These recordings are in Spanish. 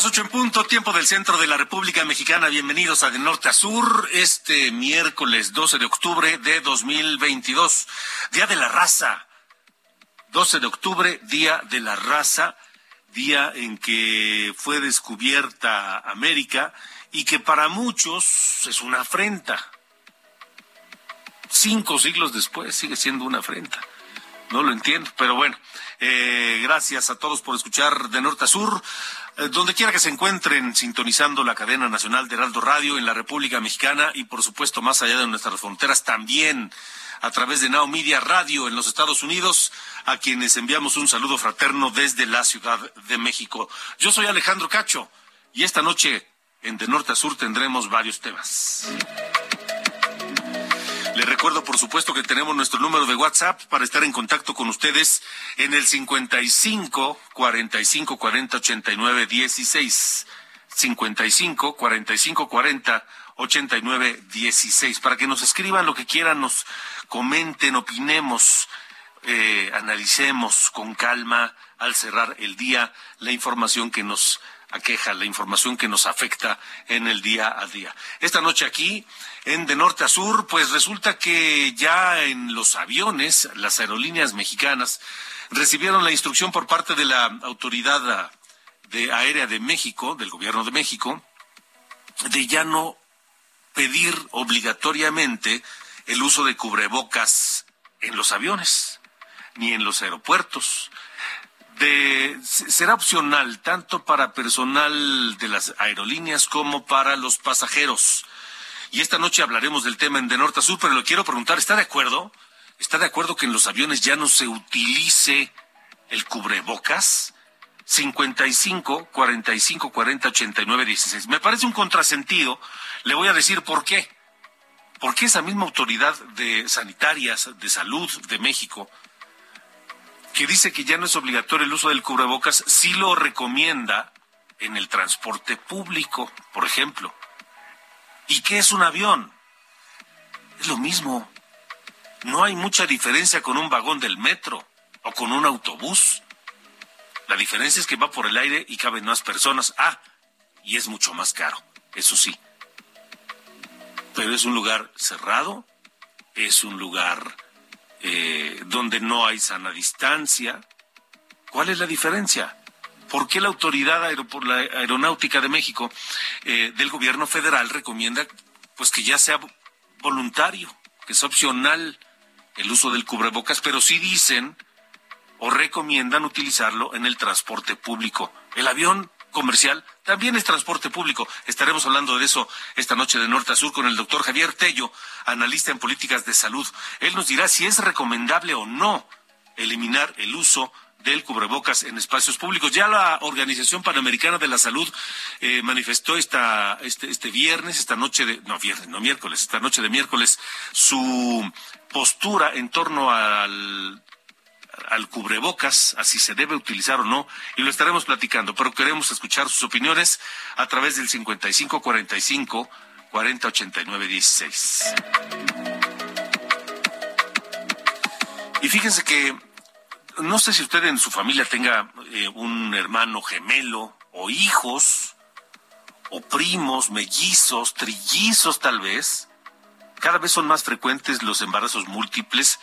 Las ocho en punto, tiempo del centro de la República Mexicana. Bienvenidos a De Norte a Sur, este miércoles 12 de octubre de 2022, Día de la Raza. 12 de octubre, Día de la Raza, día en que fue descubierta América y que para muchos es una afrenta. Cinco siglos después sigue siendo una afrenta. No lo entiendo, pero bueno, eh, gracias a todos por escuchar de norte a sur. Eh, donde quiera que se encuentren sintonizando la cadena nacional de Heraldo Radio en la República Mexicana y por supuesto más allá de nuestras fronteras también a través de Now Media Radio en los Estados Unidos, a quienes enviamos un saludo fraterno desde la Ciudad de México. Yo soy Alejandro Cacho y esta noche en De Norte a Sur tendremos varios temas. Recuerdo, por supuesto, que tenemos nuestro número de WhatsApp para estar en contacto con ustedes en el 55 45 40 89 16. 55 45 40 89 16. Para que nos escriban lo que quieran, nos comenten, opinemos, eh, analicemos con calma al cerrar el día la información que nos aqueja, la información que nos afecta en el día a día. Esta noche aquí, en de norte a sur, pues resulta que ya en los aviones, las aerolíneas mexicanas recibieron la instrucción por parte de la autoridad de aérea de México, del gobierno de México, de ya no pedir obligatoriamente el uso de cubrebocas en los aviones ni en los aeropuertos será opcional tanto para personal de las aerolíneas como para los pasajeros. Y esta noche hablaremos del tema en De Norte a Sur, pero lo quiero preguntar, ¿está de acuerdo? ¿Está de acuerdo que en los aviones ya no se utilice el cubrebocas? 55 45 40 89 16. Me parece un contrasentido. Le voy a decir por qué. Porque esa misma autoridad de sanitarias de salud de México que dice que ya no es obligatorio el uso del cubrebocas, sí lo recomienda en el transporte público, por ejemplo. ¿Y qué es un avión? Es lo mismo. No hay mucha diferencia con un vagón del metro o con un autobús. La diferencia es que va por el aire y caben más personas. Ah, y es mucho más caro, eso sí. Pero es un lugar cerrado, es un lugar eh, donde no hay sana distancia. ¿Cuál es la diferencia? ¿Por qué la Autoridad Aeronáutica de México eh, del Gobierno Federal recomienda pues que ya sea voluntario, que sea opcional el uso del cubrebocas, pero sí dicen o recomiendan utilizarlo en el transporte público? El avión comercial, también es transporte público. Estaremos hablando de eso esta noche de norte a sur con el doctor Javier Tello, analista en políticas de salud. Él nos dirá si es recomendable o no eliminar el uso del cubrebocas en espacios públicos. Ya la Organización Panamericana de la Salud eh, manifestó esta, este, este viernes, esta noche de, no viernes, no miércoles, esta noche de miércoles, su postura en torno al al cubrebocas, así se debe utilizar o no, y lo estaremos platicando, pero queremos escuchar sus opiniones a través del 5545 4089 16. Y fíjense que no sé si usted en su familia tenga eh, un hermano gemelo o hijos o primos, mellizos, trillizos tal vez. Cada vez son más frecuentes los embarazos múltiples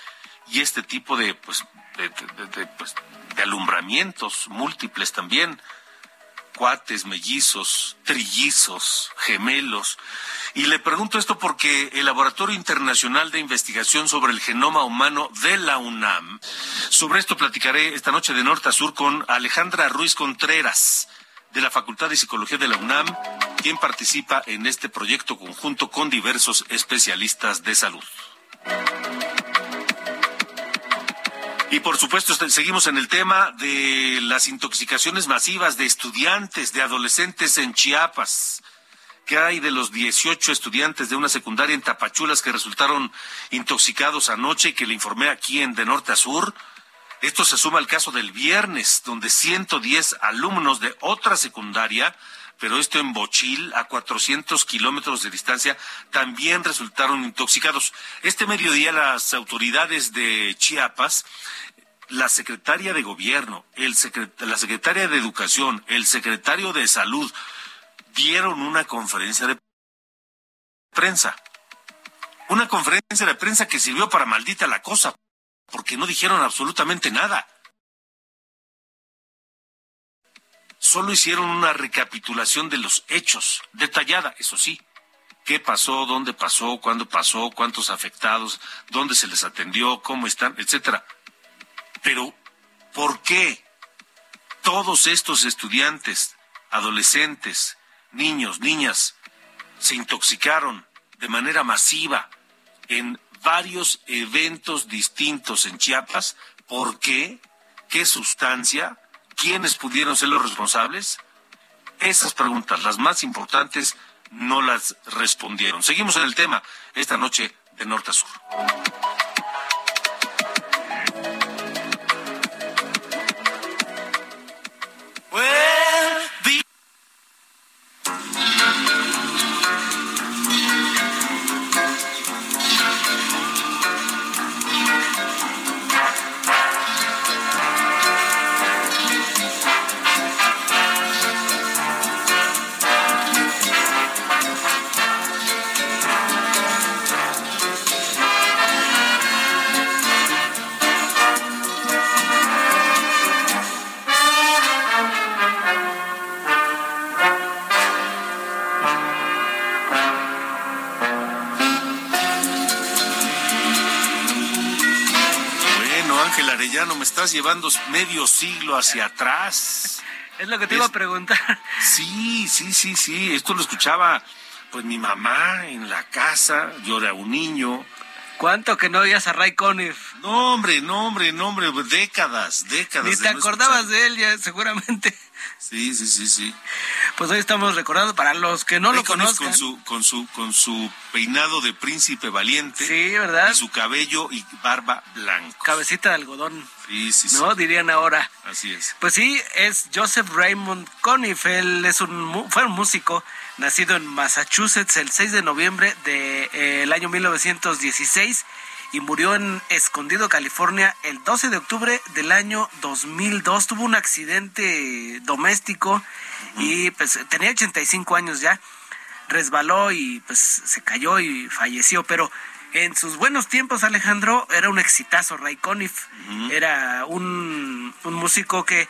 y este tipo de pues de, pues, de alumbramientos múltiples también. Cuates, mellizos, trillizos, gemelos. Y le pregunto esto porque el Laboratorio Internacional de Investigación sobre el Genoma Humano de la UNAM, sobre esto platicaré esta noche de norte a sur con Alejandra Ruiz Contreras de la Facultad de Psicología de la UNAM, quien participa en este proyecto conjunto con diversos especialistas de salud. Y por supuesto seguimos en el tema de las intoxicaciones masivas de estudiantes, de adolescentes en Chiapas. ¿Qué hay de los 18 estudiantes de una secundaria en Tapachulas que resultaron intoxicados anoche y que le informé aquí en De Norte a Sur? Esto se suma al caso del viernes, donde 110 alumnos de otra secundaria pero esto en Bochil, a 400 kilómetros de distancia, también resultaron intoxicados. Este mediodía las autoridades de Chiapas la secretaria de gobierno, la secretaria de educación, el secretario de salud dieron una conferencia de prensa. Una conferencia de prensa que sirvió para maldita la cosa, porque no dijeron absolutamente nada. Solo hicieron una recapitulación de los hechos, detallada, eso sí. ¿Qué pasó? ¿Dónde pasó? ¿Cuándo pasó? ¿Cuántos afectados? ¿Dónde se les atendió? ¿Cómo están? Etcétera. Pero, ¿por qué todos estos estudiantes, adolescentes, niños, niñas, se intoxicaron de manera masiva en varios eventos distintos en Chiapas? ¿Por qué? ¿Qué sustancia? ¿Quiénes pudieron ser los responsables? Esas preguntas, las más importantes, no las respondieron. Seguimos en el tema esta noche de norte a sur. Llevando medio siglo hacia atrás. Es lo que te iba a preguntar. Sí, sí, sí, sí. Esto lo escuchaba pues mi mamá en la casa. Yo era un niño. ¿Cuánto que no oías a Ray Conniff? No, hombre, no, hombre, no, hombre. Décadas, décadas. Ni te acordabas de él ya, seguramente. Sí, sí, sí, sí. Pues hoy estamos recordando para los que no lo conozcan. Con su, con su, con su peinado de príncipe valiente. Sí, ¿verdad? Y su cabello y barba blanco. Cabecita de algodón. Sí, sí, ¿No? Dirían ahora. Así es. Pues sí, es Joseph Raymond Conniff. Él es un, fue un músico nacido en Massachusetts el 6 de noviembre del de, eh, año 1916 y murió en Escondido, California, el 12 de octubre del año 2002. Tuvo un accidente doméstico y pues tenía 85 años ya. Resbaló y pues se cayó y falleció, pero en sus buenos tiempos, Alejandro, era un exitazo, Ray Conniff. Era un, un músico que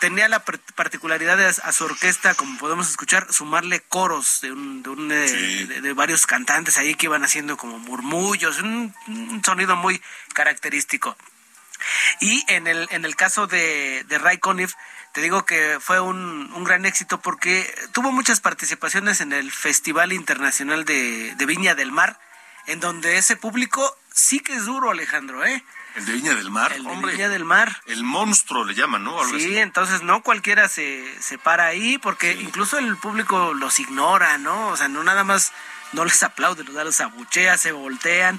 tenía la particularidad de a su orquesta, como podemos escuchar, sumarle coros de, un, de, de, varios cantantes ahí que iban haciendo como murmullos, un, sonido muy característico. Y en el, en el caso de, de Ray Conniff, te digo que fue un, un, gran éxito porque tuvo muchas participaciones en el Festival Internacional de, de Viña del Mar, en donde ese público sí que es duro, Alejandro, ¿eh? El de Viña del Mar, el de Viña del Mar. El monstruo le llaman, ¿no? sí, entonces no cualquiera se, se para ahí porque incluso el público los ignora, ¿no? O sea, no nada más no les aplaude, los abuchea, se voltean.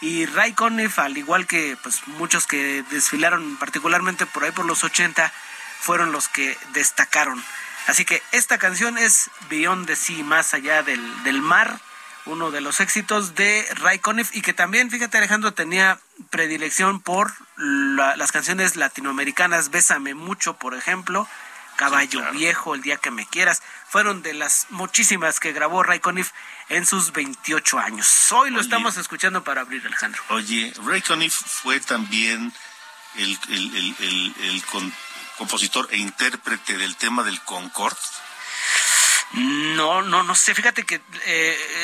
Y Ray Conniff, al igual que pues muchos que desfilaron particularmente por ahí por los 80, fueron los que destacaron. Así que esta canción es Beyond the Sea, más allá del, del mar uno de los éxitos de Ray Conniff y que también, fíjate Alejandro, tenía predilección por las canciones latinoamericanas, Bésame mucho, por ejemplo, Caballo Viejo, El día que me quieras, fueron de las muchísimas que grabó Ray Conniff en sus 28 años. Hoy lo estamos escuchando para abrir, Alejandro. Oye, Ray Conniff fue también el, el, el, el compositor e intérprete del tema del Concord? No, no, no sé. Fíjate que eh,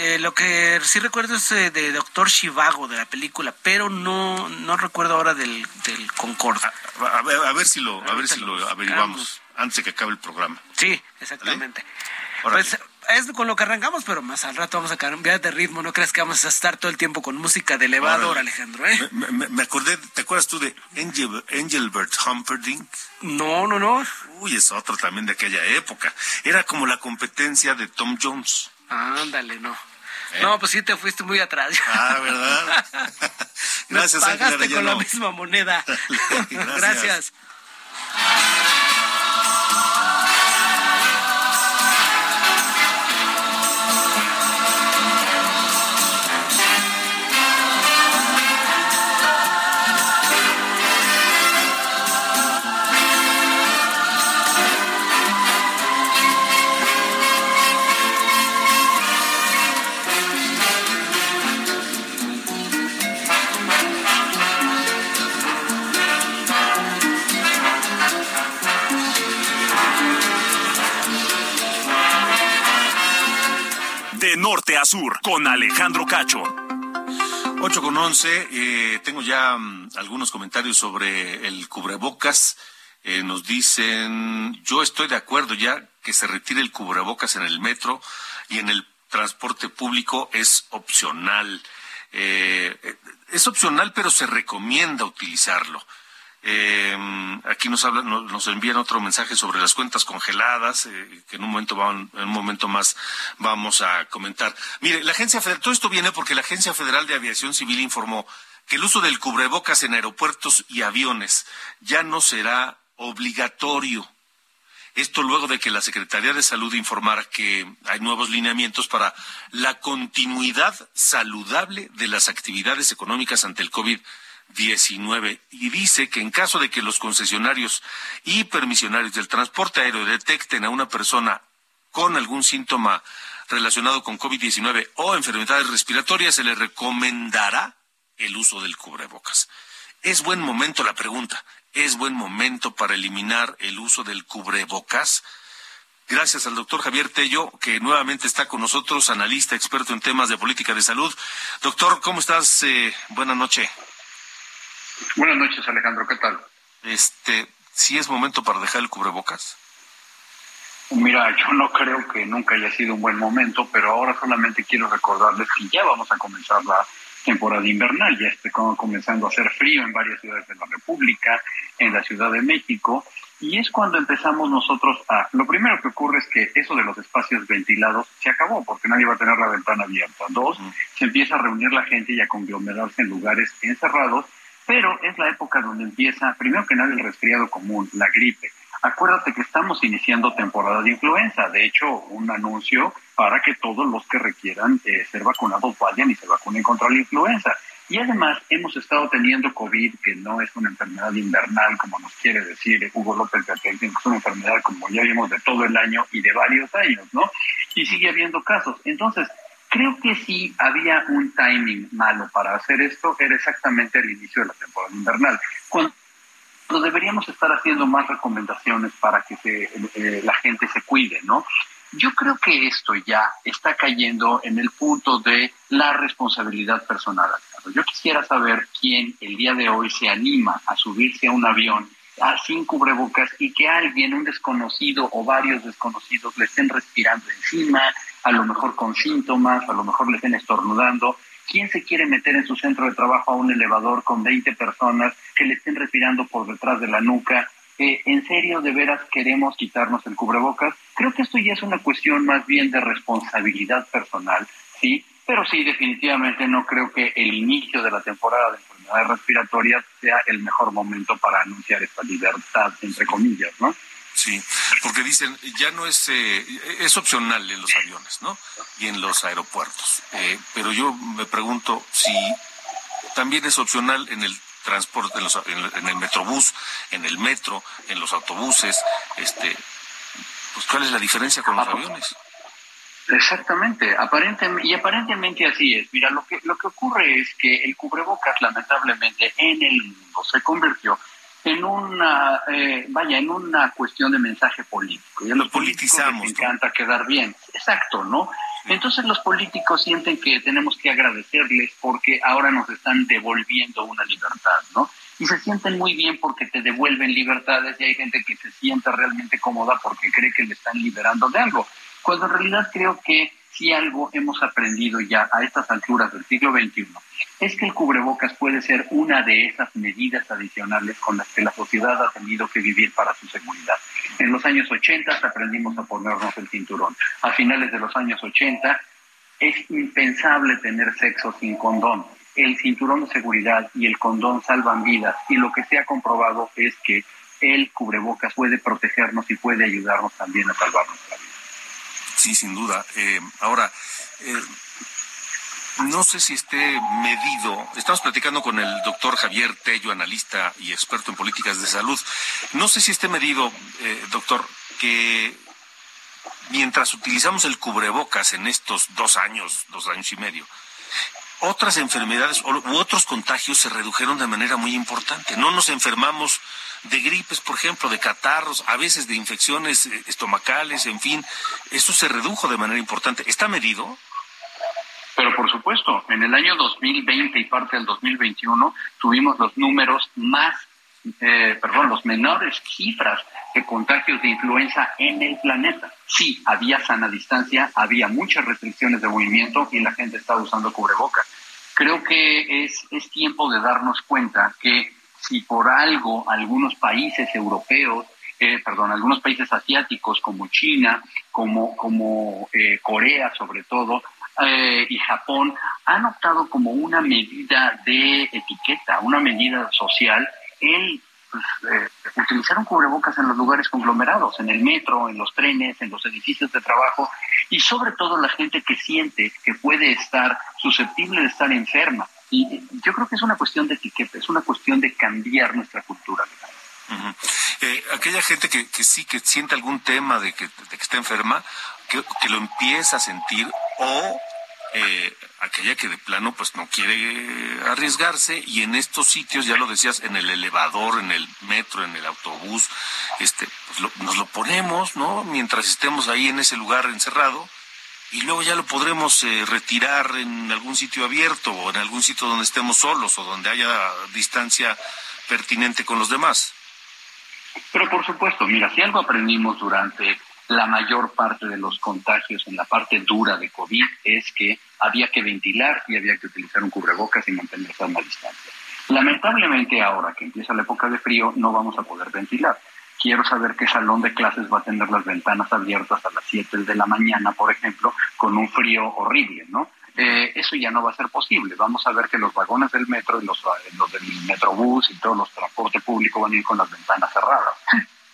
eh, lo que sí recuerdo es eh, de Doctor Shivago de la película, pero no, no recuerdo ahora del, del Concord. A, ver, si lo, a ver si lo averiguamos antes de que acabe el programa. Sí, exactamente. Pues es con lo que arrancamos, pero más al rato vamos a cambiar de ritmo. No crees que vamos a estar todo el tiempo con música de elevador, Alejandro, ¿eh? Me, acordé, ¿te acuerdas tú de Angel, Engelbert Humperdinck? No, no, no. Uy, es otro también de aquella época. Era como la competencia de Tom Jones. Ándale, no. ¿Eh? No, pues sí te fuiste muy atrás. Ah, ¿verdad? Gracias, Me pagaste con la misma moneda. Gracias. Gracias. Norte a sur con Alejandro Cacho. 8 con 11, eh, tengo ya mm, algunos comentarios sobre el cubrebocas. Eh, nos dicen, yo estoy de acuerdo ya que se retire el cubrebocas en el metro y en el transporte público es opcional. Eh, es opcional, pero se recomienda utilizarlo. Eh, aquí nos hablan, nos, envían otro mensaje sobre las cuentas congeladas, eh, que en un momento en un momento más vamos a comentar. Mire, la agencia federal, todo esto viene porque la Agencia Federal de Aviación Civil informó que el uso del cubrebocas en aeropuertos y aviones ya no será obligatorio. Esto luego de que la Secretaría de Salud informara que hay nuevos lineamientos para la continuidad saludable de las actividades económicas ante el COVID-19. 19 y dice que en caso de que los concesionarios y permisionarios del transporte aéreo detecten a una persona con algún síntoma relacionado con COVID-19 o enfermedades respiratorias, se le recomendará el uso del cubrebocas. Es buen momento la pregunta, ¿es buen momento para eliminar el uso del cubrebocas? Gracias al doctor Javier Tello, que nuevamente está con nosotros, analista, experto en temas de política de salud. Doctor, ¿cómo estás? Eh, buenas noches. Buenas noches, Alejandro, ¿qué tal? Este, ¿sí es momento para dejar el cubrebocas? Mira, yo no creo que nunca haya sido un buen momento, pero ahora solamente quiero recordarles que ya vamos a comenzar la temporada invernal, ya está comenzando a hacer frío en varias ciudades de la República, en la Ciudad de México, y es cuando empezamos nosotros a... Lo primero que ocurre es que eso de los espacios ventilados se acabó, porque nadie va a tener la ventana abierta. Dos, se empieza a reunir la gente y a conglomerarse en lugares encerrados, pero es la época donde empieza, primero que nada, el resfriado común, la gripe. Acuérdate que estamos iniciando temporada de influenza. De hecho, un anuncio para que todos los que requieran eh, ser vacunados vayan y se vacunen contra la influenza. Y además hemos estado teniendo COVID, que no es una enfermedad invernal, como nos quiere decir Hugo López de que es una enfermedad, como ya vimos, de todo el año y de varios años, ¿no? Y sigue habiendo casos. Entonces, Creo que si había un timing malo para hacer esto, era exactamente el inicio de la temporada invernal, cuando deberíamos estar haciendo más recomendaciones para que eh, la gente se cuide, ¿no? Yo creo que esto ya está cayendo en el punto de la responsabilidad personal. Yo quisiera saber quién el día de hoy se anima a subirse a un avión sin cubrebocas y que alguien, un desconocido o varios desconocidos, le estén respirando encima, a lo mejor con síntomas, a lo mejor le estén estornudando. ¿Quién se quiere meter en su centro de trabajo a un elevador con 20 personas que le estén respirando por detrás de la nuca? Eh, ¿En serio, de veras queremos quitarnos el cubrebocas? Creo que esto ya es una cuestión más bien de responsabilidad personal, ¿sí? Pero sí, definitivamente no creo que el inicio de la temporada de enfermedades respiratorias sea el mejor momento para anunciar esta libertad, entre comillas, ¿no? Sí, porque dicen, ya no es, eh, es opcional en los aviones, ¿no? Y en los aeropuertos. Eh, pero yo me pregunto si también es opcional en el transporte, en, el metrobús, en el metro, en los autobuses, este, pues ¿cuál es la diferencia con los aviones? Exactamente, aparentemente, y aparentemente así es. Mira, lo que, lo que ocurre es que el cubrebocas lamentablemente en el mundo se convirtió en una, eh, vaya, en una cuestión de mensaje político. Ya lo politizamos. Me encanta quedar bien. Exacto, ¿no? Entonces los políticos sienten que tenemos que agradecerles porque ahora nos están devolviendo una libertad, ¿no? Y se sienten muy bien porque te devuelven libertades y hay gente que se siente realmente cómoda porque cree que le están liberando de algo. Cuando en realidad creo que si algo hemos aprendido ya a estas alturas del siglo XXI es que el cubrebocas puede ser una de esas medidas adicionales con las que la sociedad ha tenido que vivir para su seguridad. En los años 80 aprendimos a ponernos el cinturón. A finales de los años 80 es impensable tener sexo sin condón. El cinturón de seguridad y el condón salvan vidas y lo que se ha comprobado es que el cubrebocas puede protegernos y puede ayudarnos también a salvar nuestra vida. Sí, sin duda. Eh, ahora, eh, no sé si esté medido. Estamos platicando con el doctor Javier Tello, analista y experto en políticas de salud. No sé si esté medido, eh, doctor, que mientras utilizamos el cubrebocas en estos dos años, dos años y medio, otras enfermedades u otros contagios se redujeron de manera muy importante. No nos enfermamos de gripes, por ejemplo, de catarros, a veces de infecciones eh, estomacales, en fin. Eso se redujo de manera importante. ¿Está medido? Pero por supuesto, en el año 2020 y parte del 2021 tuvimos los números más, eh, perdón, los menores cifras de contagios de influenza en el planeta. Sí, había sana distancia, había muchas restricciones de movimiento y la gente estaba usando cubrebocas. Creo que es, es tiempo de darnos cuenta que si por algo algunos países europeos eh, perdón, algunos países asiáticos como China, como, como eh, Corea sobre todo, eh, y Japón han optado como una medida de etiqueta, una medida social, el pues, eh, utilizar un cubrebocas en los lugares conglomerados, en el metro, en los trenes, en los edificios de trabajo y sobre todo la gente que siente que puede estar susceptible de estar enferma. Y yo creo que es una cuestión de etiqueta, es una cuestión de cambiar nuestra cultura. Eh, aquella gente que, que, sí que siente algún tema de que, de que está enferma, que, que, lo empieza a sentir o eh, aquella que de plano pues no quiere arriesgarse y en estos sitios ya lo decías en el elevador en el metro en el autobús este pues nos lo ponemos no mientras estemos ahí en ese lugar encerrado y luego ya lo podremos eh, retirar en algún sitio abierto o en algún sitio donde estemos solos o donde haya distancia pertinente con los demás pero por supuesto mira si algo aprendimos durante la mayor parte de los contagios en la parte dura de COVID es que había que ventilar y había que utilizar un cubrebocas y mantenerse a una distancia. Lamentablemente ahora que empieza la época de frío no vamos a poder ventilar. Quiero saber qué salón de clases va a tener las ventanas abiertas a las 7 de la mañana, por ejemplo, con un frío horrible, ¿no? Eh, eso ya no va a ser posible. Vamos a ver que los vagones del metro y los, los del metrobús y todos los transportes públicos van a ir con las ventanas cerradas.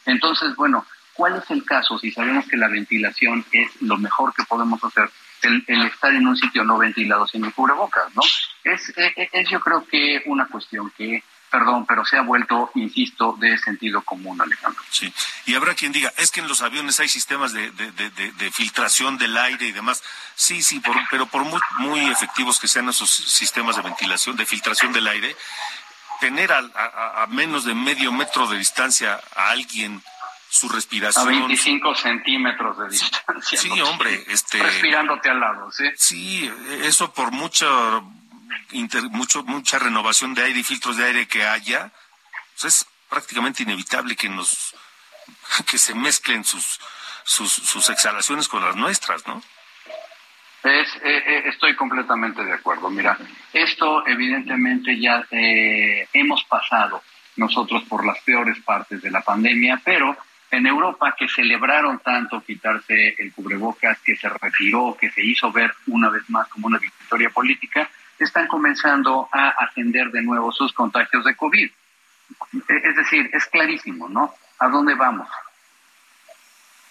Entonces, bueno, ¿Cuál es el caso si sabemos que la ventilación es lo mejor que podemos hacer? El, estar en un sitio no ventilado sin el cubrebocas, ¿no? Es, eh, eh, es, yo creo que una cuestión que perdón, pero se ha vuelto, insisto, de sentido común, Alejandro. Sí, y habrá quien diga, es que en los aviones hay sistemas de, de, de, de filtración del aire y demás. Sí, sí, por, pero por muy, muy efectivos que sean esos sistemas de ventilación, de filtración del aire, tener a, a, a menos de medio metro de distancia a alguien su respiración. A 25 centímetros de distancia. Sí, hombre, este. Respirándote al lado, ¿sí? Sí, eso por mucha, mucho, mucha renovación de aire y filtros de aire que haya, pues es prácticamente inevitable que nos, que se mezclen sus, sus, sus exhalaciones con las nuestras, ¿no? Es, eh, eh, estoy completamente de acuerdo. Mira, esto evidentemente ya eh, hemos pasado nosotros por las peores partes de la pandemia, pero en Europa que celebraron tanto quitarse el cubrebocas, que se retiró, que se hizo ver una vez más como una victoria política, están comenzando a ascender de nuevo sus contagios de COVID. E, es decir, es clarísimo, ¿no? ¿A dónde vamos?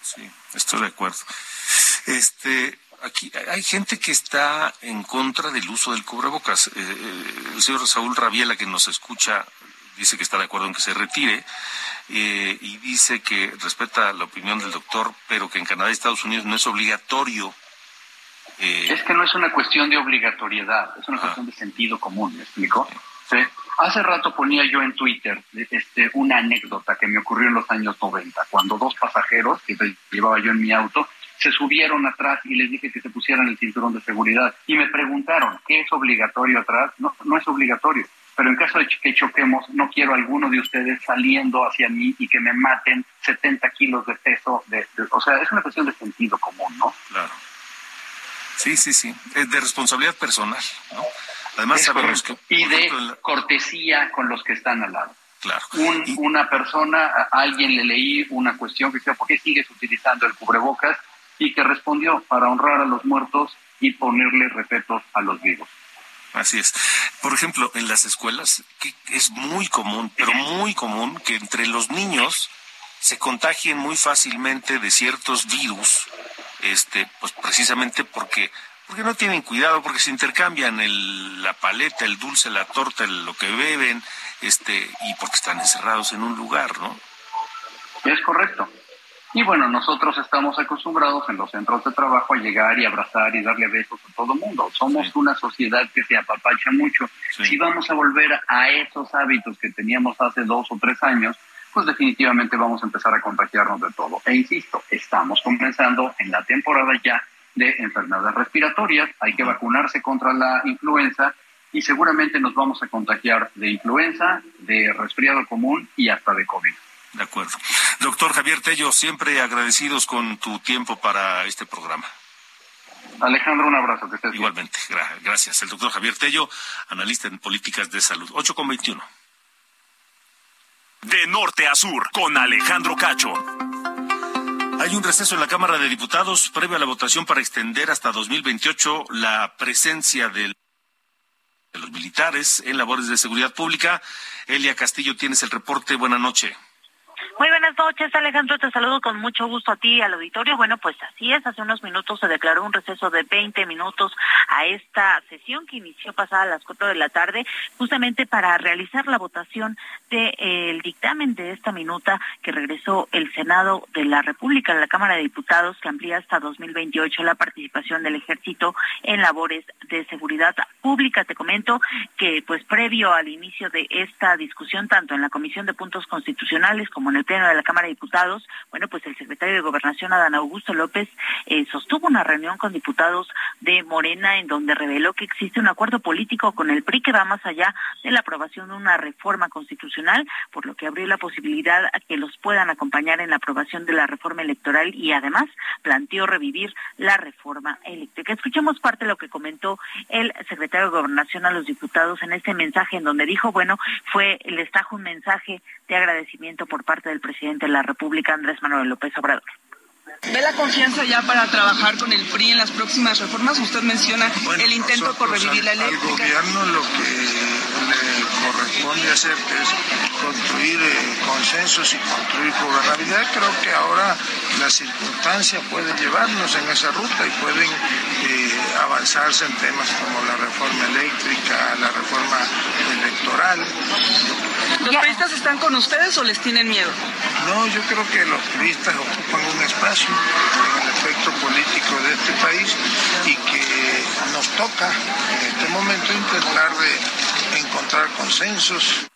Sí, estoy de acuerdo. Este, aquí hay gente que está en contra del uso del cubrebocas. Eh, eh, el señor Saúl Rabiela, que nos escucha, dice que está de acuerdo en que se retire eh, y dice que respeta la opinión del doctor, pero que en Canadá y Estados Unidos no es obligatorio. Eh, es que no es una cuestión de obligatoriedad, es una cuestión de sentido común, ¿me explico? Sí. Hace rato ponía yo en Twitter este, una anécdota que me ocurrió en los años 90, cuando dos pasajeros que llevaba yo en mi auto se subieron atrás y les dije que se pusieran el cinturón de seguridad y me preguntaron, ¿qué es obligatorio atrás? No, no es obligatorio, pero en caso de que choquemos, no quiero a alguno de ustedes saliendo hacia mí y que me maten 70 kilos de peso. De, o sea, es una cuestión de sentido común, ¿no? Claro. Sí, sí, sí. Es de responsabilidad personal, ¿no? Además sabemos que... Y de cortesía con los que están al lado. Claro. Una persona, a alguien le leí una cuestión que decía, ¿por qué sigues utilizando el cubrebocas? Y que respondió, para honrar a los muertos y ponerle respeto a los vivos. Así es. Por ejemplo, en las escuelas que es muy común, pero muy común que entre los niños se contagien muy fácilmente de ciertos virus, este, pues precisamente porque porque no tienen cuidado, porque se intercambian el, la paleta, el dulce, la torta, lo que beben, este, y porque están encerrados en un lugar, ¿no? Es correcto. Y bueno, nosotros estamos acostumbrados en los centros de trabajo a llegar y abrazar y darle besos a todo el mundo. Somos una sociedad que se apapacha mucho. Si vamos a volver a esos hábitos que teníamos hace dos o tres años, pues definitivamente vamos a empezar a contagiarnos de todo. E insisto, estamos comenzando en la temporada ya de enfermedades respiratorias, hay que vacunarse contra la influenza y seguramente nos vamos a contagiar de influenza, de resfriado común y hasta de COVID. De acuerdo. Doctor Javier Tello, siempre agradecidos con tu tiempo para este programa. Alejandro, un abrazo. Que estés Igualmente, gracias. El doctor Javier Tello, analista en políticas de salud. 8 con 21. De norte a sur, con Alejandro Cacho. Hay un receso en la Cámara de Diputados previo a la votación para extender hasta 2028 la presencia de los militares en labores de seguridad pública. Elia Castillo, tienes el reporte. Buenas noches. Muy buenas noches, Alejandro. Te saludo con mucho gusto a ti y al auditorio. Bueno, pues así es. Hace unos minutos se declaró un receso de 20 minutos a esta sesión que inició pasada a las 4 de la tarde, justamente para realizar la votación del de, dictamen de esta minuta que regresó el Senado de la República, la Cámara de Diputados, que amplía hasta 2028 la participación del Ejército en labores de seguridad pública. Te comento que, pues, previo al inicio de esta discusión, tanto en la Comisión de Puntos Constitucionales como en el Pleno de la Cámara de Diputados, bueno, pues el secretario de Gobernación, Adán Augusto López, eh, sostuvo una reunión con diputados de Morena en donde reveló que existe un acuerdo político con el PRI que va más allá de la aprobación de una reforma constitucional, por lo que abrió la posibilidad a que los puedan acompañar en la aprobación de la reforma electoral y además planteó revivir la reforma eléctrica. Escuchemos parte de lo que comentó el secretario de Gobernación a los diputados en este mensaje en donde dijo, bueno, fue, les trajo un mensaje de agradecimiento por parte del presidente de la República, Andrés Manuel López Obrador. ¿Ve la confianza ya para trabajar con el PRI en las próximas reformas? Usted menciona el intento por revivir la eléctrica. Al gobierno lo que le corresponde hacer es construir eh, consensos y construir gobernabilidad. Creo que ahora la circunstancia puede llevarnos en esa ruta y pueden eh, avanzarse en temas como la reforma eléctrica, la reforma electoral. ¿Los periodistas están con ustedes o les tienen miedo? No, yo creo que los periodistas ocupan un espacio en el efecto político de este país y que nos toca en este momento intentar de encontrar consensos.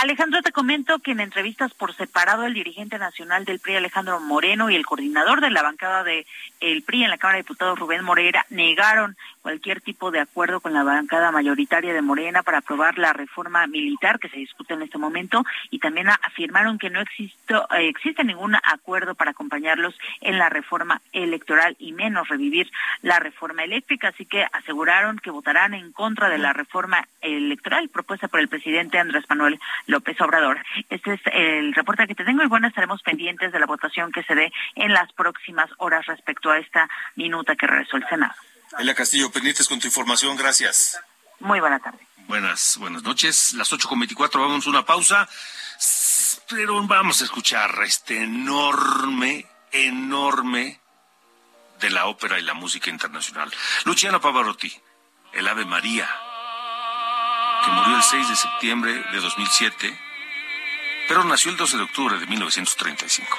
Alejandro, te comento que en entrevistas por separado el dirigente nacional del PRI, Alejandro Moreno, y el coordinador de la bancada del el PRI en la Cámara de Diputados, Rubén Moreira, negaron cualquier tipo de acuerdo con la bancada mayoritaria de Morena para aprobar la reforma militar que se discute en este momento y también afirmaron que no existo, eh, existe ningún acuerdo para acompañarlos en la reforma electoral y menos revivir la reforma eléctrica, así que aseguraron que votarán en contra de la reforma electoral propuesta por el presidente Andrés Manuel López Obrador. Este es el reporte que te tengo y bueno, estaremos pendientes de la votación que se dé en las próximas horas respecto a esta minuta que regresó el Senado. Elia Castillo, pendientes con tu información, gracias. Muy buena tarde. Buenas, buenas noches. Las ocho con veinticuatro, vamos a una pausa. Pero vamos a escuchar este enorme, enorme de la ópera y la música internacional. Luciano Pavarotti, el Ave María, que murió el 6 de septiembre de 2007, pero nació el 12 de octubre de 1935.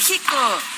México,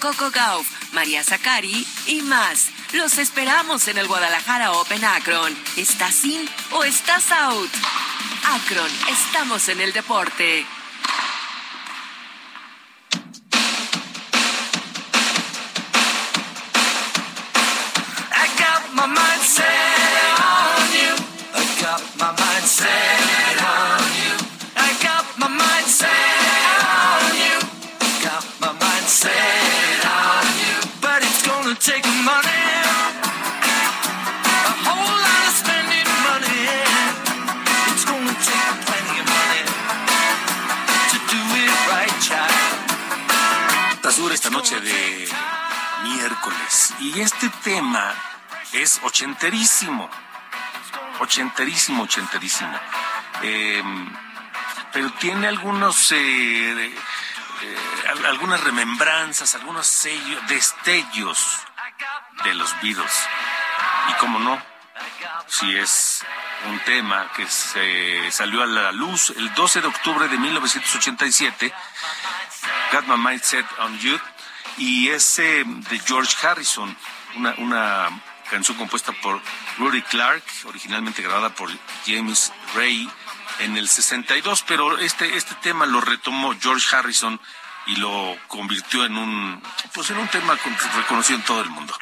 Coco Gauff, María Zacari y más. Los esperamos en el Guadalajara Open Akron. ¿Estás in o estás out? Akron, estamos en el deporte. I got my on you. I got my esta noche de miércoles. Y este tema es ochenterísimo. Ochenterísimo, ochenterísimo. Eh, pero tiene algunos. eh, eh, al- algunas remembranzas, algunos sellos, destellos de los Beatles. Y como no, si es un tema que se salió a la luz el 12 de octubre de 1987, Got My Mind Set on You, y es eh, de George Harrison, una, una canción compuesta por Rudy Clark, originalmente grabada por James Ray en el 62, pero este, este tema lo retomó George Harrison y lo convirtió en un, pues en un tema con- reconocido en todo el mundo.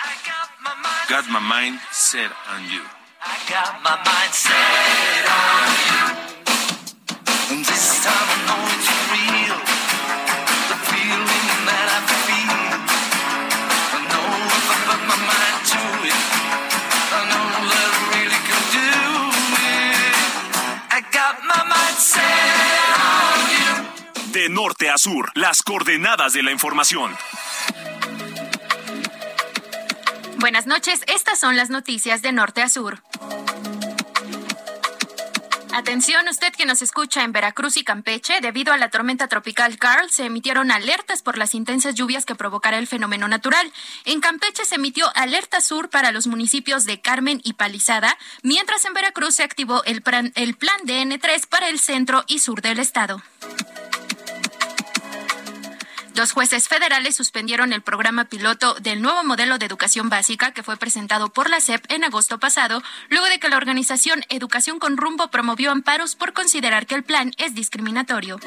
Got My Mind Set on You. I got my mind on you. And this time norte a sur, las coordenadas de la información. Buenas noches, estas son las noticias de norte a sur. Atención, usted que nos escucha en Veracruz y Campeche, debido a la tormenta tropical Carl, se emitieron alertas por las intensas lluvias que provocará el fenómeno natural. En Campeche se emitió alerta sur para los municipios de Carmen y Palizada, mientras en Veracruz se activó el plan, el plan DN3 para el centro y sur del estado. Dos jueces federales suspendieron el programa piloto del nuevo modelo de educación básica que fue presentado por la SEP en agosto pasado, luego de que la organización Educación con Rumbo promovió amparos por considerar que el plan es discriminatorio.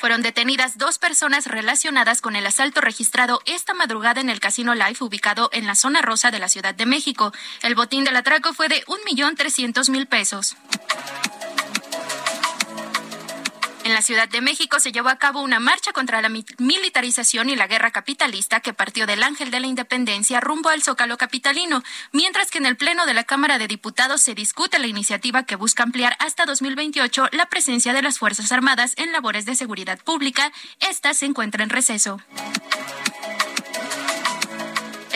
Fueron detenidas dos personas relacionadas con el asalto registrado esta madrugada en el Casino Life ubicado en la zona rosa de la Ciudad de México. El botín del atraco fue de un millón trescientos mil pesos. En la Ciudad de México se llevó a cabo una marcha contra la mi- militarización y la guerra capitalista que partió del Ángel de la Independencia rumbo al Zócalo capitalino, mientras que en el Pleno de la Cámara de Diputados se discute la iniciativa que busca ampliar hasta 2028 la presencia de las Fuerzas Armadas en labores de seguridad pública. Esta se encuentra en receso.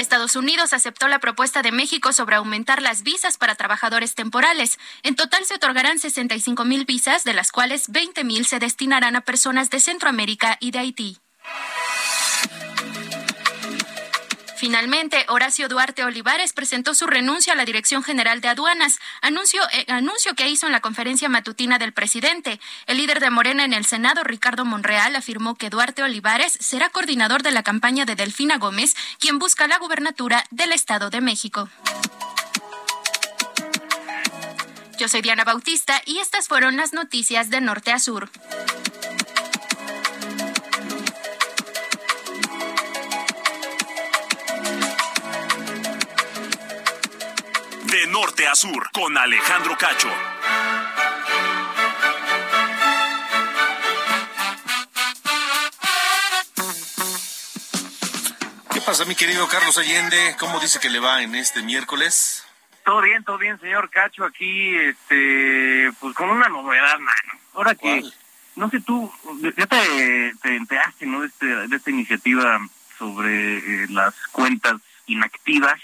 Estados Unidos aceptó la propuesta de México sobre aumentar las visas para trabajadores temporales. En total se otorgarán 65 mil visas, de las cuales 20 mil se destinarán a personas de Centroamérica y de Haití. Finalmente, Horacio Duarte Olivares presentó su renuncia a la Dirección General de Aduanas, anuncio, eh, anuncio que hizo en la conferencia matutina del presidente. El líder de Morena en el Senado, Ricardo Monreal, afirmó que Duarte Olivares será coordinador de la campaña de Delfina Gómez, quien busca la gubernatura del Estado de México. Yo soy Diana Bautista y estas fueron las noticias de Norte a Sur. De norte a sur, con Alejandro Cacho. ¿Qué pasa, mi querido Carlos Allende? ¿Cómo dice que le va en este miércoles? Todo bien, todo bien, señor Cacho, aquí, este, pues con una novedad, mano. Ahora que, no sé tú, ya te, te enteraste, ¿no? De, este, de esta iniciativa sobre eh, las cuentas inactivas,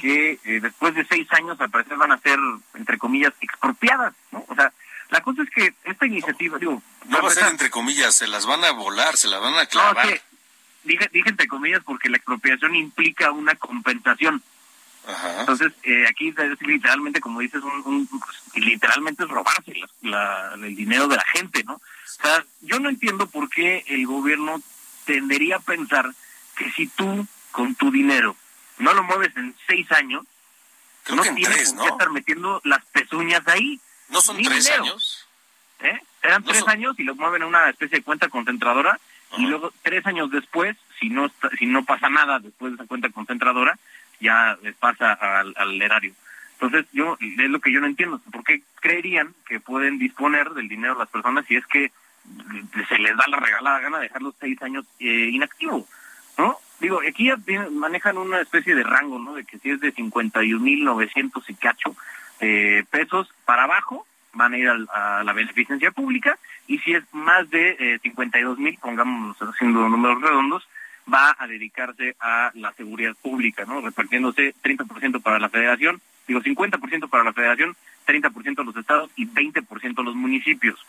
que eh, después de seis años al parecer van a ser, entre comillas, expropiadas, ¿no? O sea, la cosa es que esta iniciativa, digo... No va a ser entre comillas, se las van a volar, se las van a no, clavar. que, dije, dije entre comillas porque la expropiación implica una compensación. Entonces, eh, aquí es literalmente, como dices, un, un- pues, literalmente es robarse la- la- el dinero de la gente, ¿no? O sea, yo no entiendo por qué el gobierno tendería a pensar que si tú, con tu dinero, no lo mueves en seis años, Creo no que en tienes tres, ¿no? qué estar metiendo las pezuñas ahí. ¿No son Ni tres dinero. años? ¿Eh? Eran No tres son- años y lo mueven a una especie de cuenta concentradora y luego tres años después, si no está- si no pasa nada después de esa cuenta concentradora, ya pasa al, al erario. Entonces, yo es lo que yo no entiendo. ¿Por qué creerían que pueden disponer del dinero las personas si es que se les da la regalada gana de dejarlos seis años eh, inactivos? ¿No? Digo, aquí manejan una especie de rango, ¿no? De que si es de 51.900 y cacho eh, pesos para abajo, van a ir a la beneficencia pública y si es más de eh, 52 mil, pongamos haciendo números redondos, va a dedicarse a la seguridad pública, ¿no? Repartiéndose 30% para la federación, digo 50% para la federación, 30% a los estados y 20% a los municipios.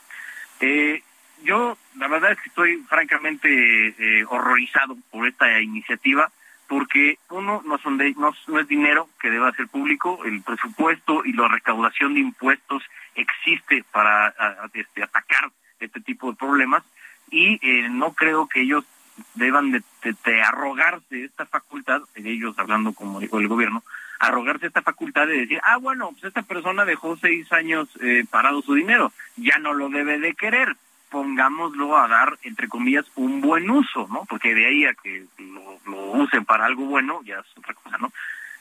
Eh, yo, la verdad es que estoy francamente eh, horrorizado por esta iniciativa, porque uno, no, son de, no, es dinero que deba ser público, el presupuesto y la recaudación de impuestos existe para este, atacar este tipo de problemas y eh, no creo que ellos deban de, de- de arrogarse esta facultad, ellos hablando como dijo el gobierno, arrogarse esta facultad de decir, ah, bueno, pues esta persona dejó seis años eh, parado su dinero, ya no lo debe de querer, pongámoslo a dar, entre comillas, un buen uso, ¿no? Porque de ahí a que lo, lo usen para algo bueno, ya es otra cosa, ¿no?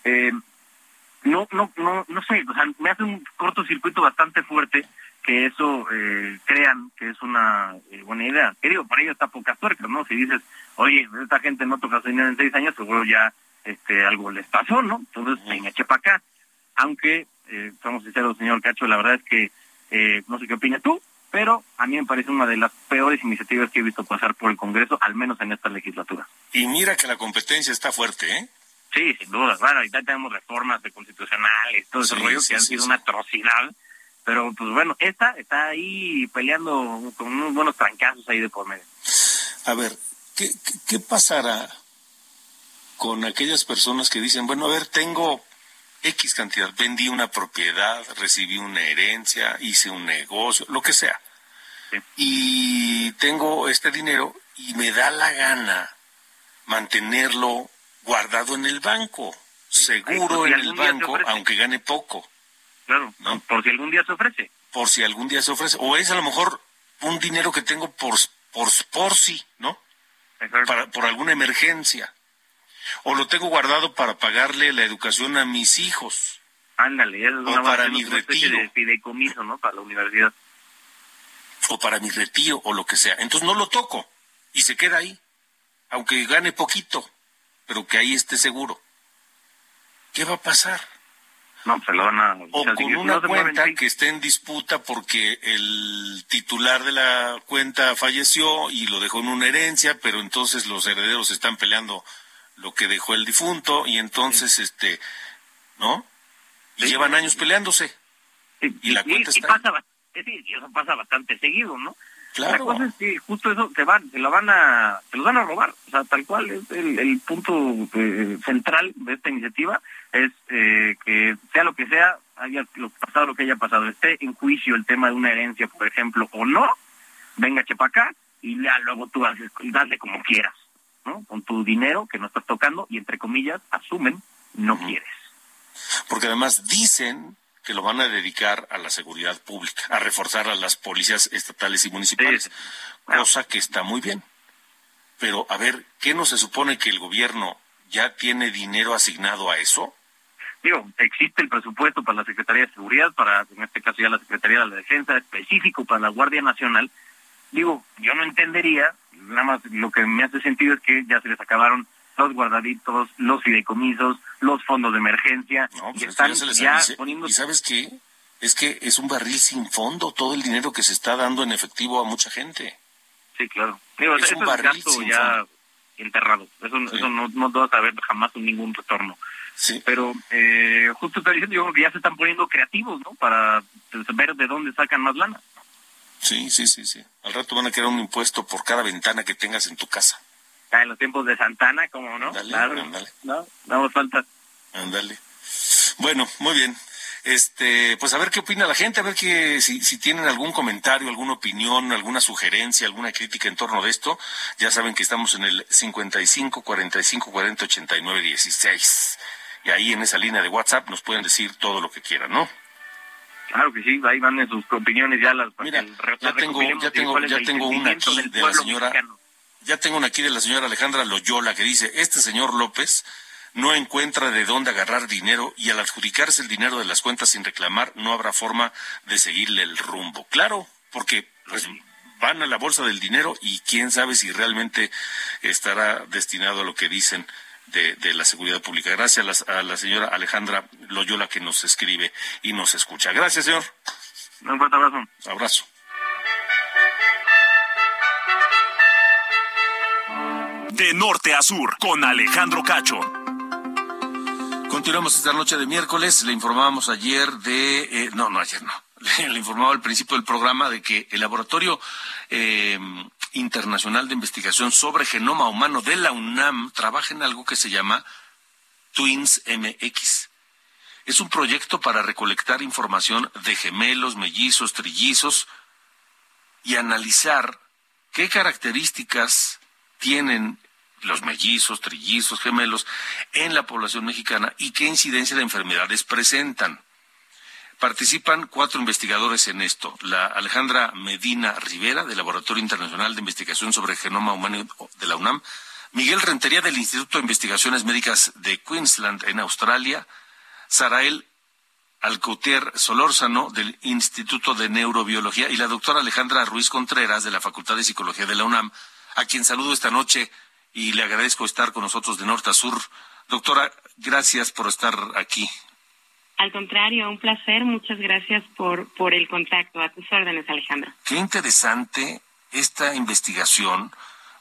Eh, no, no, no, no sé, o sea, me hace un cortocircuito bastante fuerte que eso eh, crean que es una eh, buena idea. Que digo, para ellos está pocas tuercas, ¿no? Si dices, oye, esta gente no toca su dinero en seis años, seguro ya este algo les pasó, ¿no? Entonces, venga, eche para acá. Aunque, eh, somos sinceros, señor Cacho, la verdad es que eh, no sé qué opinas tú, pero a mí me parece una de las peores iniciativas que he visto pasar por el Congreso, al menos en esta legislatura. Y mira que la competencia está fuerte, ¿eh? Sí, sin duda. Bueno, ahorita tenemos reformas de constitucionales, todo ese Sí, rollo sí, que han sí, sido una atrocidad. Pero, pues bueno, esta está ahí peleando con unos buenos trancazos ahí de por medio. A ver, ¿qué, qué, qué pasará con aquellas personas que dicen, bueno, a ver, tengo X cantidad, vendí una propiedad, recibí una herencia, hice un negocio, lo que sea, y tengo este dinero y me da la gana mantenerlo guardado en el banco, seguro si en el banco, aunque gane poco. Claro, por si algún día se ofrece. Por si algún día se ofrece. O es a lo mejor un dinero que tengo por, por, por sí, ¿no? Para, por alguna emergencia. O lo tengo guardado para pagarle la educación a mis hijos. Ándale, es O para mi retiro. de fideicomiso, ¿no? Para la universidad. o para mi retiro o lo que sea. Entonces no lo toco y se queda ahí, aunque gane poquito, pero que ahí esté seguro. ¿Qué va a pasar? No, se lo van a... O si con no una cuenta que esté en disputa porque el titular de la cuenta falleció y lo dejó en una herencia, pero entonces los herederos están peleando lo que dejó el difunto y entonces, este, ¿no? Y llevan años peleándose. Y la cuenta y está pasa, es decir, y eso pasa bastante seguido, ¿no? Claro. La cosa es que justo eso te van, te lo van a, te lo van a robar, o sea, tal cual es el, el punto eh, central de esta iniciativa es eh, que sea lo que sea, haya lo pasado lo que haya pasado, esté en juicio el tema de una herencia, por ejemplo, o no, venga chepa acá y ya luego tú haces, dale como quieras, ¿no? Con tu dinero que no estás tocando y entre comillas asumen no quieres. Porque además dicen que lo van a dedicar a la seguridad pública, a reforzar a las policías estatales y municipales, cosa que está muy bien. Pero, a ver, ¿qué no se supone que el gobierno ya tiene dinero asignado a eso? Digo, existe el presupuesto para la Secretaría de Seguridad, para, en este caso ya la Secretaría de la Defensa, específico para la Guardia Nacional. Digo, yo no entendería, nada más lo que me hace sentido es que ya se les acabaron los guardaditos, los fideicomisos, los fondos de emergencia, y Pues están ya avise. poniendo... ¿Y sabes qué? Es que es un barril sin fondo todo el dinero que se está dando en efectivo a mucha gente. Sí, claro. Digo, Es un es barril gasto sin ya fondo. enterrado. Eso, eso no, no vas a ver jamás ningún retorno. Pero eh, justo está diciendo, yo creo que ya se están poniendo creativos, ¿no? Para pues, ver de dónde sacan más lana. Sí, sí, sí, sí. Al rato van a crear un impuesto por cada ventana que tengas en tu casa. Ah, en los tiempos de Santana, ¿cómo no? Ándale, claro. ándale. No, no falta. Ándale. Bueno, muy bien. Este, pues a ver qué opina la gente, a ver que si, si tienen algún comentario, alguna opinión, alguna sugerencia, alguna crítica en torno de esto, ya saben que estamos en el 55 45 40 89 16. Y ahí en esa línea de WhatsApp nos pueden decir todo lo que quieran, ¿no? Claro que sí, ahí van en sus opiniones ya las... Mira, las ya tengo, ya ya una aquí de la señora, mexicano. ya tengo una aquí de la señora Alejandra Loyola que dice, este señor López no encuentra de dónde agarrar dinero y al adjudicarse el dinero de las cuentas sin reclamar no habrá forma de seguirle el rumbo. Claro, porque pues, van a la bolsa del dinero y quién sabe si realmente estará destinado a lo que dicen de, de la seguridad pública. Gracias a la, a la señora Alejandra Loyola que nos escribe y nos escucha. Gracias, señor. Un fuerte abrazo. Abrazo. De norte a sur, con Alejandro Cacho. Continuamos esta noche de miércoles. Le informábamos ayer de. eh, no, no, ayer no. Le, le informaba al principio del programa de que el Laboratorio eh, Internacional de Investigación sobre Genoma Humano de la UNAM trabaja en algo que se llama Twins MX. Es un proyecto para recolectar información de gemelos, mellizos, trillizos y analizar qué características tienen los mellizos, trillizos, gemelos en la población mexicana y qué incidencia de enfermedades presentan. Participan cuatro investigadores en esto. La Alejandra Medina Rivera, del Laboratorio Internacional de Investigación sobre Genoma Humano de la UNAM, Miguel Rentería, del Instituto de Investigaciones Médicas de Queensland, en Australia, Sarael Alcotier Solórzano, del Instituto de Neurobiología, y la doctora Alejandra Ruiz Contreras, de la Facultad de Psicología de la UNAM, a quien saludo esta noche y le agradezco estar con nosotros de norte a sur. Doctora, gracias por estar aquí. Al contrario, un placer. Muchas gracias por, por el contacto. A tus órdenes, Alejandro. Qué interesante esta investigación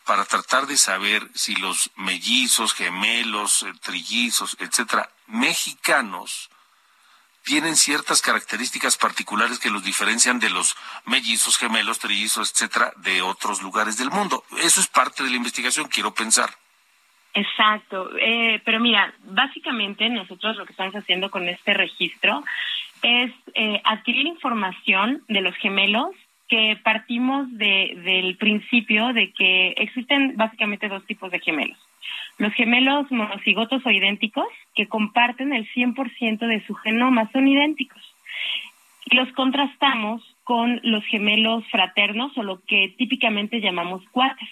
para tratar de saber si los mellizos, gemelos, eh, trillizos, etcétera, mexicanos tienen ciertas características particulares que los diferencian de los mellizos, gemelos, trillizos, etcétera, de otros lugares del mundo. Eso es parte de la investigación, quiero pensar. Exacto. Eh, pero mira, básicamente nosotros lo que estamos haciendo con este registro es eh, adquirir información de los gemelos que partimos de, del principio de que existen básicamente dos tipos de gemelos. Los gemelos monocigotos o idénticos, que comparten el 100% de su genoma, son idénticos. Y los contrastamos con los gemelos fraternos o lo que típicamente llamamos cuates.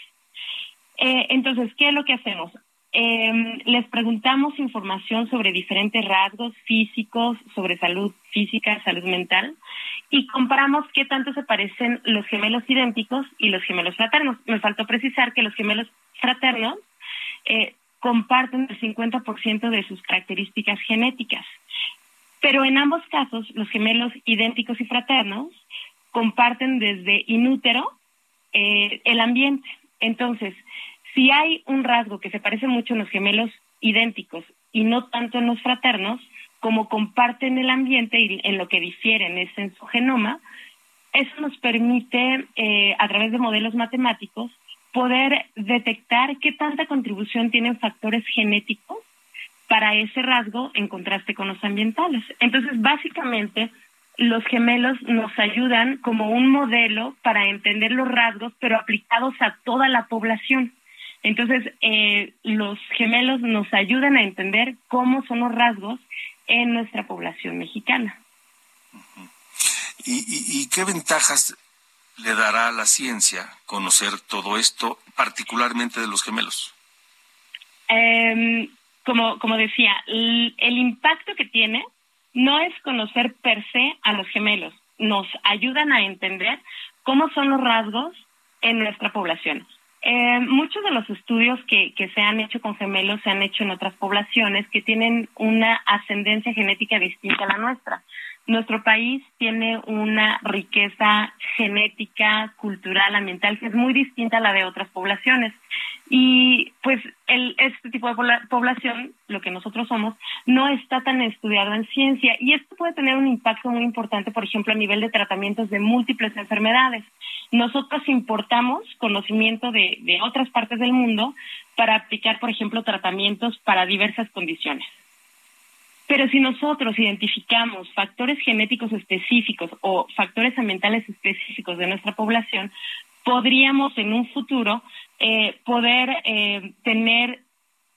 Eh, entonces, ¿qué es lo que hacemos? Eh, les preguntamos información sobre diferentes rasgos físicos, sobre salud física, salud mental, y comparamos qué tanto se parecen los gemelos idénticos y los gemelos fraternos. Me faltó precisar que los gemelos fraternos eh, comparten el 50% de sus características genéticas. Pero en ambos casos, los gemelos idénticos y fraternos comparten desde inútero eh, el ambiente. Entonces, si hay un rasgo que se parece mucho en los gemelos idénticos y no tanto en los fraternos, como comparten el ambiente y en lo que difieren es en su genoma, eso nos permite, eh, a través de modelos matemáticos, poder detectar qué tanta contribución tienen factores genéticos para ese rasgo en contraste con los ambientales. Entonces, básicamente, los gemelos nos ayudan como un modelo para entender los rasgos, pero aplicados a toda la población. Entonces, eh, los gemelos nos ayudan a entender cómo son los rasgos en nuestra población mexicana. ¿Y, qué ventajas le dará a la ciencia conocer todo esto, particularmente de los gemelos? Em, como, como decía, el, el impacto que tiene no es conocer per se a los gemelos, nos ayudan a entender cómo son los rasgos en nuestra población. Eh, muchos de los estudios que, que se han hecho con gemelos se han hecho en otras poblaciones que tienen una ascendencia genética distinta a la nuestra. Nuestro país tiene una riqueza genética, cultural, ambiental que es muy distinta a la de otras poblaciones. Y pues el, este tipo de población, lo que nosotros somos, no está tan estudiado en ciencia y esto puede tener un impacto muy importante, por ejemplo, a nivel de tratamientos de múltiples enfermedades. Nosotros importamos conocimiento de, de otras partes del mundo para aplicar, por ejemplo, tratamientos para diversas condiciones. Pero si nosotros identificamos factores genéticos específicos o factores ambientales específicos de nuestra población, podríamos en un futuro eh, poder eh, tener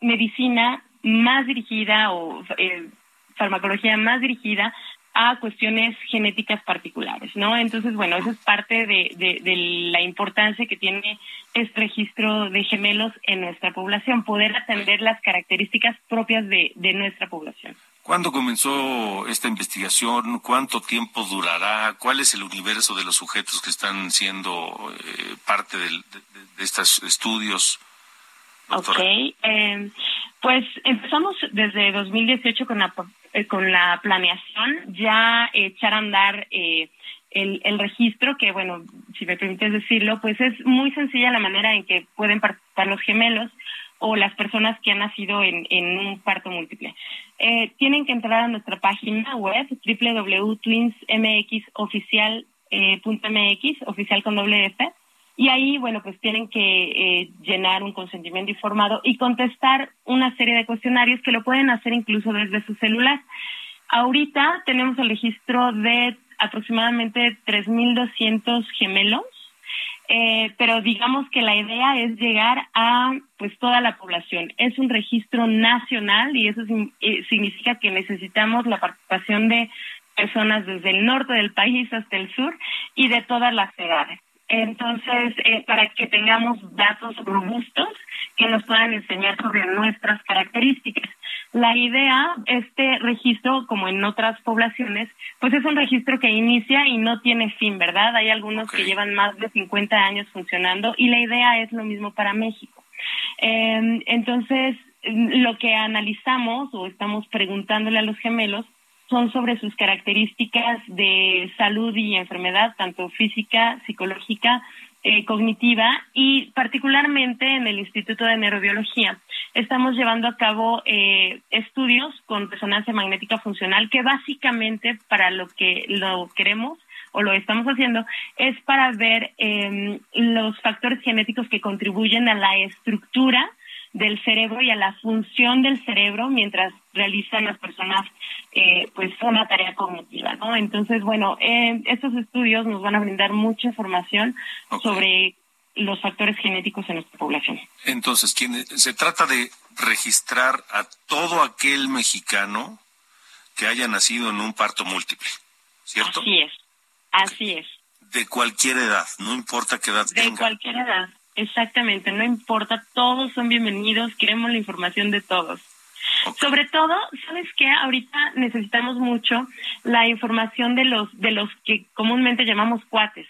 medicina más dirigida o eh, farmacología más dirigida a cuestiones genéticas particulares, ¿no? Entonces, bueno, eso es parte de, la importancia que tiene este registro de gemelos en nuestra población, poder atender las características propias de, de nuestra población. ¿Cuándo comenzó esta investigación? ¿Cuánto tiempo durará? ¿Cuál es el universo de los sujetos que están siendo eh, parte de, estos estudios? Ok, eh, pues empezamos desde 2018 con la, eh, con la planeación, ya echar a andar el, el registro, que bueno, si me permites decirlo, pues es muy sencilla la manera en que pueden participar los gemelos o las personas que han nacido en, en un parto múltiple. Eh, tienen que entrar a nuestra página web www.twinsmxoficial.mx, oficial con doble F, y ahí, bueno, pues tienen que eh, llenar un consentimiento informado y contestar una serie de cuestionarios que lo pueden hacer incluso desde su celular. Ahorita tenemos el registro de aproximadamente 3.200 gemelos eh, pero digamos que la idea es llegar a pues toda la población. Es un registro nacional y eso significa que necesitamos la participación de personas desde el norte del país hasta el sur y de todas las edades. Entonces, eh, para que tengamos datos robustos que nos puedan enseñar sobre nuestras características. La idea, este registro, como en otras poblaciones, pues es un registro que inicia y no tiene fin, ¿verdad? Hay algunos que llevan más de 50 años funcionando y la idea es lo mismo para México. Eh, entonces, lo que analizamos o estamos preguntándole a los gemelos son sobre sus características de salud y enfermedad, tanto física, psicológica, eh, cognitiva y particularmente en el Instituto de Neurobiología. Estamos llevando a cabo eh, estudios con resonancia magnética funcional que básicamente para lo que lo queremos o lo estamos haciendo es para ver eh, los factores genéticos que contribuyen a la estructura del cerebro y a la función del cerebro mientras realizan las personas eh, pues una tarea cognitiva, ¿no? Entonces, bueno, eh, estos estudios nos van a brindar mucha información sobre los factores genéticos en nuestra población. Entonces, ¿quién, se trata de registrar a todo aquel mexicano que haya nacido en un parto múltiple, ¿cierto? Así es, así es. De cualquier edad, no importa qué edad de tenga. De cualquier edad. Exactamente, no importa, todos son bienvenidos, queremos la información de todos. Sobre todo, ¿sabes qué? Ahorita necesitamos mucho la información de los de los que comúnmente llamamos cuates.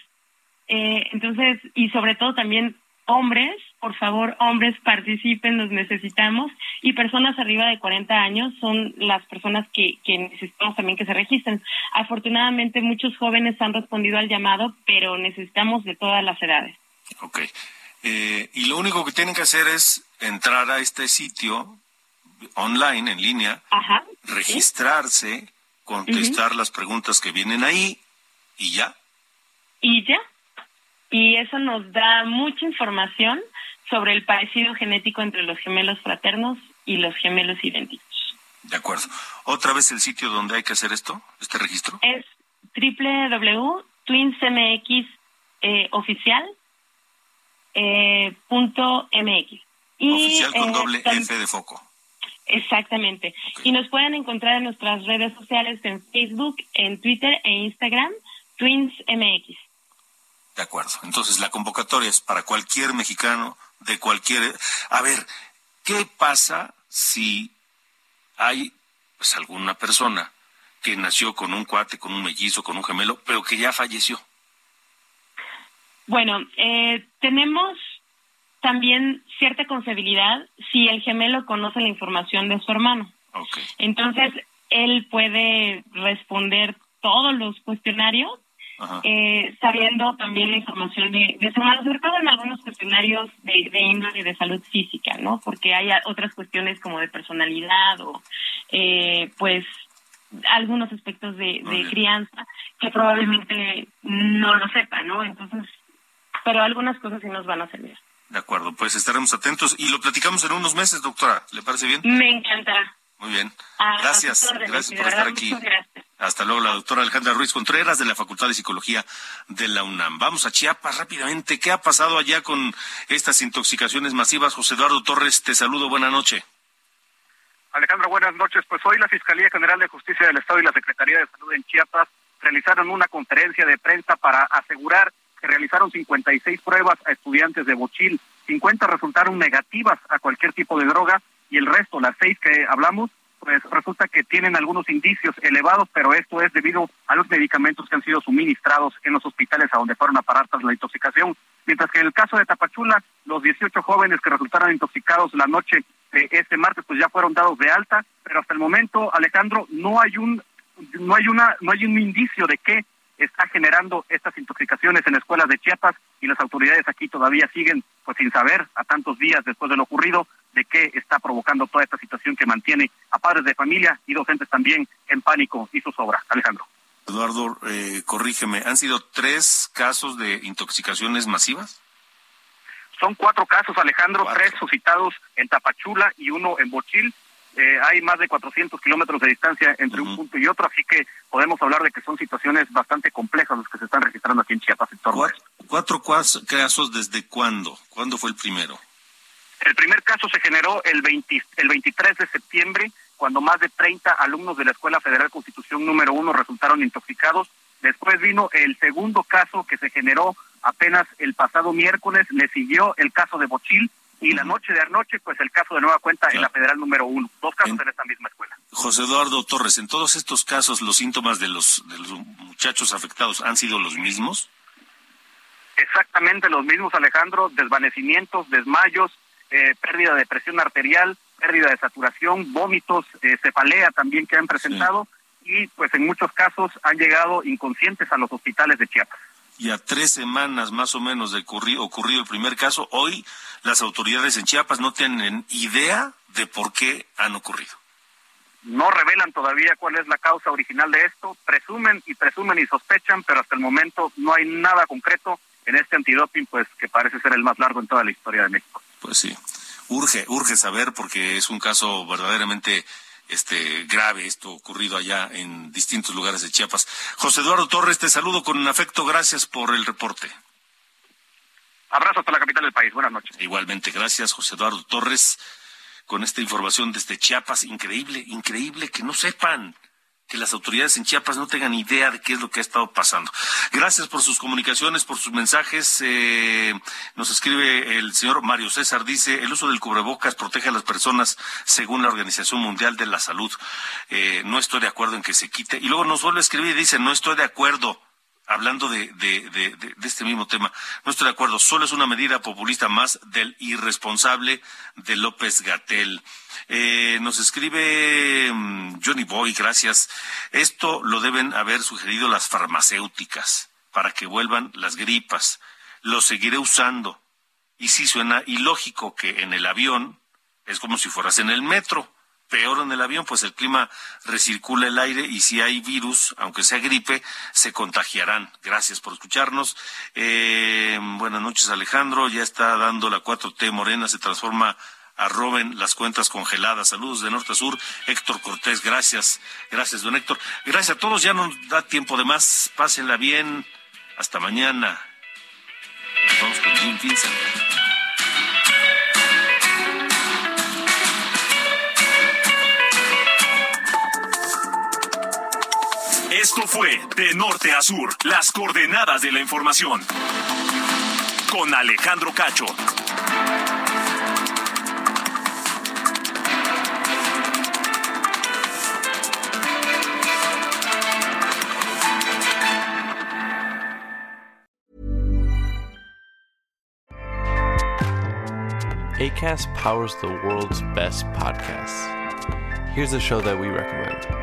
Eh, entonces, y sobre todo también hombres, por favor, hombres participen, los necesitamos. Y personas arriba de 40 años son las personas que, que necesitamos también que se registren. Afortunadamente, muchos jóvenes han respondido al llamado, pero necesitamos de todas las edades. Ok. Eh, y lo único que tienen que hacer es entrar a este sitio online, en línea, registrarse, contestar las preguntas que vienen ahí y ya. Y ya. Y eso nos da mucha información sobre el parecido genético entre los gemelos fraternos y los gemelos idénticos. De acuerdo. ¿Otra vez el sitio donde hay que hacer esto, este registro? Es www.twinsmx eh, oficial eh, punto mx. oficial con eh, doble F de foco. Exactamente. Y nos pueden encontrar en nuestras redes sociales, en Facebook, en Twitter e Instagram, TwinsMX. De acuerdo. Entonces la convocatoria es para cualquier mexicano de cualquier... A ver, ¿qué pasa si hay pues alguna persona que nació con un cuate, con un mellizo, con un gemelo, pero que ya falleció? Bueno, eh, tenemos también cierta confiabilidad si el gemelo conoce la información de su hermano. Entonces, él puede responder todos los cuestionarios eh, sabiendo también la información de, de su hermano, sobre todo en algunos cuestionarios de, de índole de salud física, ¿no? Porque hay otras cuestiones como de personalidad o, eh, pues, algunos aspectos de, de crianza que probablemente no lo sepa, ¿no? Entonces, pero algunas cosas sí nos van a servir. De acuerdo, pues estaremos atentos y lo platicamos en unos meses, doctora. ¿Le parece bien? Me encantará. Muy bien. A- a Gracias, gracias por estar aquí. gracias. Hasta luego, la doctora Alejandra Ruiz Contreras de la Facultad de Psicología de la UNAM. Vamos a Chiapas rápidamente. ¿Qué ha pasado allá con estas intoxicaciones masivas? José Eduardo Torres, te saludo. Buena noche. Alejandra, buenas noches. Pues hoy la Fiscalía General de Justicia del Estado y la Secretaría de Salud en Chiapas realizaron una conferencia de prensa para asegurar que realizaron 56 pruebas a estudiantes de Bochil. 50 resultaron negativas a cualquier tipo de droga y el resto, las seis que hablamos, pues resulta que tienen algunos indicios elevados, pero esto es debido a los medicamentos que han sido suministrados en los hospitales a donde fueron a parar tras la intoxicación. Mientras que en el caso de Tapachula, los 18 jóvenes que resultaron intoxicados la noche de este martes, pues ya fueron dados de alta, pero hasta el momento, Alejandro, no hay un, no hay una, no hay un indicio de qué está generando estas intoxicaciones en escuelas de Chiapas y las autoridades aquí todavía siguen pues sin saber a tantos días después de lo ocurrido de qué está provocando toda esta situación que mantiene a padres de familia y docentes también en pánico y zozobra. Alejandro. Eduardo, eh, corrígeme, ¿han sido tres casos de intoxicaciones masivas? Son cuatro casos, Alejandro, tres suscitados en Tapachula y uno en Bochil. Eh, hay más de 400 kilómetros de distancia entre un punto y otro, así que podemos hablar de que son situaciones bastante complejas las que se están registrando aquí en Chiapas esto. ¿Cuatro cuas- casos desde cuándo? ¿Cuándo fue el primero? El primer caso se generó el, 20 el 23 de septiembre, cuando más de 30 alumnos de la Escuela Federal Constitución número uno resultaron intoxicados. Después vino el segundo caso que se generó apenas el pasado miércoles, le siguió el caso de Bochil y la noche de anoche, pues el caso de nueva cuenta en la Federal número uno. Dos casos en esta misma escuela. José Eduardo Torres, en todos estos casos, ¿los síntomas de los, de los muchachos afectados han sido los mismos? Exactamente los mismos, Alejandro, desvanecimientos, desmayos, eh, pérdida de presión arterial, pérdida de saturación, vómitos, eh, cefalea también que han presentado y pues en muchos casos han llegado inconscientes a los hospitales de Chiapas. Y a tres semanas más o menos de ocurri- ocurrido el primer caso, hoy las autoridades en Chiapas no tienen idea de por qué han ocurrido. No revelan todavía cuál es la causa original de esto, presumen y presumen y sospechan, pero hasta el momento no hay nada concreto en este antidoping, pues que parece ser el más largo en toda la historia de México. Pues sí, urge, urge saber porque es un caso verdaderamente este grave esto ocurrido allá en distintos lugares de Chiapas. José Eduardo Torres, te saludo con afecto, gracias por el reporte. Abrazo hasta la capital del país, buenas noches. Igualmente, gracias José Eduardo Torres con esta información desde Chiapas, increíble, increíble que no sepan que las autoridades en Chiapas no tengan idea de qué es lo que ha estado pasando. Gracias por sus comunicaciones, por sus mensajes. Eh, nos escribe el señor Mario César, dice, el uso del cubrebocas protege a las personas según la Organización Mundial de la Salud. Eh, no estoy de acuerdo en que se quite. Y luego nos vuelve a escribir y dice, no estoy de acuerdo hablando de, este mismo tema, no estoy de acuerdo, solo es una medida populista más del irresponsable de López Gatel. Eh, nos escribe mm, Johnny Boy, gracias. Esto lo deben haber sugerido las farmacéuticas para que vuelvan las gripas. Lo seguiré usando. Y sí suena ilógico que en el avión es como si fueras en el metro peor en el avión, pues el clima recircula el aire y si hay virus, aunque sea gripe, se contagiarán. Gracias por escucharnos. Eh, buenas noches, Alejandro. Ya está dando la 4T Morena, se transforma a Roben las cuentas congeladas. Saludos de norte a sur. Héctor Cortés, gracias. Gracias, don Héctor. Gracias a todos. Ya no da tiempo de más. Pásenla bien. Hasta mañana. Vamos con Jim Vincent. Esto fue De Norte a Sur, las coordenadas de la información. Con Alejandro Cacho. ACAST powers the world's best podcasts. Here's a show that we recommend.